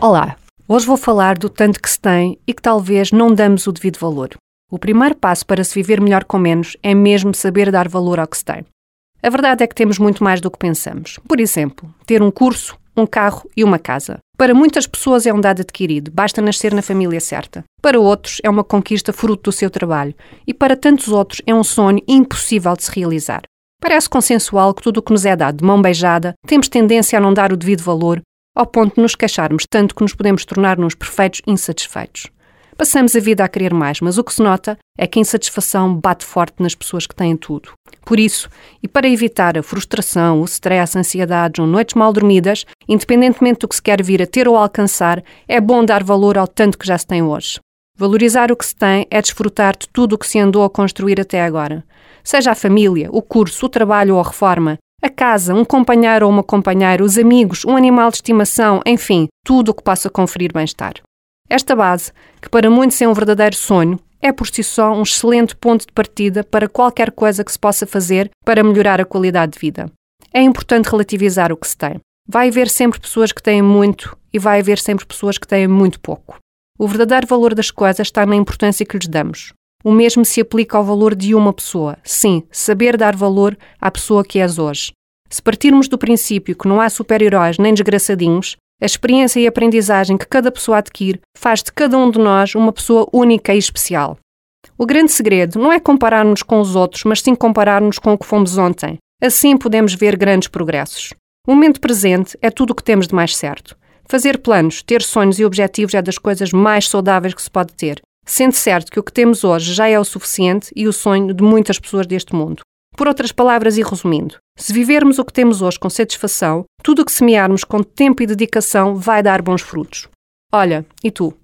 Olá, hoje vou falar do tanto que se tem e que talvez não damos o devido valor. O primeiro passo para se viver melhor com menos é mesmo saber dar valor ao que se tem. A verdade é que temos muito mais do que pensamos. Por exemplo, ter um curso, um carro e uma casa. Para muitas pessoas é um dado adquirido, basta nascer na família certa. Para outros é uma conquista fruto do seu trabalho. E para tantos outros é um sonho impossível de se realizar. Parece consensual que tudo o que nos é dado de mão beijada temos tendência a não dar o devido valor ao ponto de nos queixarmos tanto que nos podemos tornar nos perfeitos insatisfeitos. Passamos a vida a querer mais, mas o que se nota é que a insatisfação bate forte nas pessoas que têm tudo. Por isso, e para evitar a frustração, o stress, a ansiedade ou noites mal dormidas, independentemente do que se quer vir a ter ou alcançar, é bom dar valor ao tanto que já se tem hoje. Valorizar o que se tem é desfrutar de tudo o que se andou a construir até agora. Seja a família, o curso, o trabalho ou a reforma, a casa, um companheiro ou uma companheira, os amigos, um animal de estimação, enfim, tudo o que possa conferir bem-estar. Esta base, que para muitos é um verdadeiro sonho, é por si só um excelente ponto de partida para qualquer coisa que se possa fazer para melhorar a qualidade de vida. É importante relativizar o que se tem. Vai haver sempre pessoas que têm muito e vai haver sempre pessoas que têm muito pouco. O verdadeiro valor das coisas está na importância que lhes damos. O mesmo se aplica ao valor de uma pessoa. Sim, saber dar valor à pessoa que és hoje. Se partirmos do princípio que não há super-heróis nem desgraçadinhos, a experiência e a aprendizagem que cada pessoa adquire faz de cada um de nós uma pessoa única e especial. O grande segredo não é comparar-nos com os outros, mas sim comparar-nos com o que fomos ontem. Assim podemos ver grandes progressos. O momento presente é tudo o que temos de mais certo. Fazer planos, ter sonhos e objetivos é das coisas mais saudáveis que se pode ter sendo certo que o que temos hoje já é o suficiente e o sonho de muitas pessoas deste mundo. Por outras palavras e resumindo, se vivermos o que temos hoje com satisfação, tudo o que semearmos com tempo e dedicação vai dar bons frutos. Olha, e tu?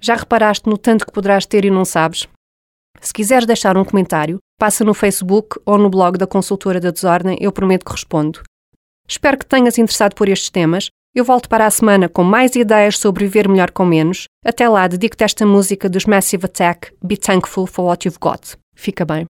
Já reparaste no tanto que poderás ter e não sabes? Se quiseres deixar um comentário, passa no Facebook ou no blog da consultora da Desordem, eu prometo que respondo. Espero que tenhas interessado por estes temas eu volto para a semana com mais ideias sobre viver melhor com menos. Até lá, dedico-te esta música dos Massive Attack, Be Thankful for What You've Got. Fica bem.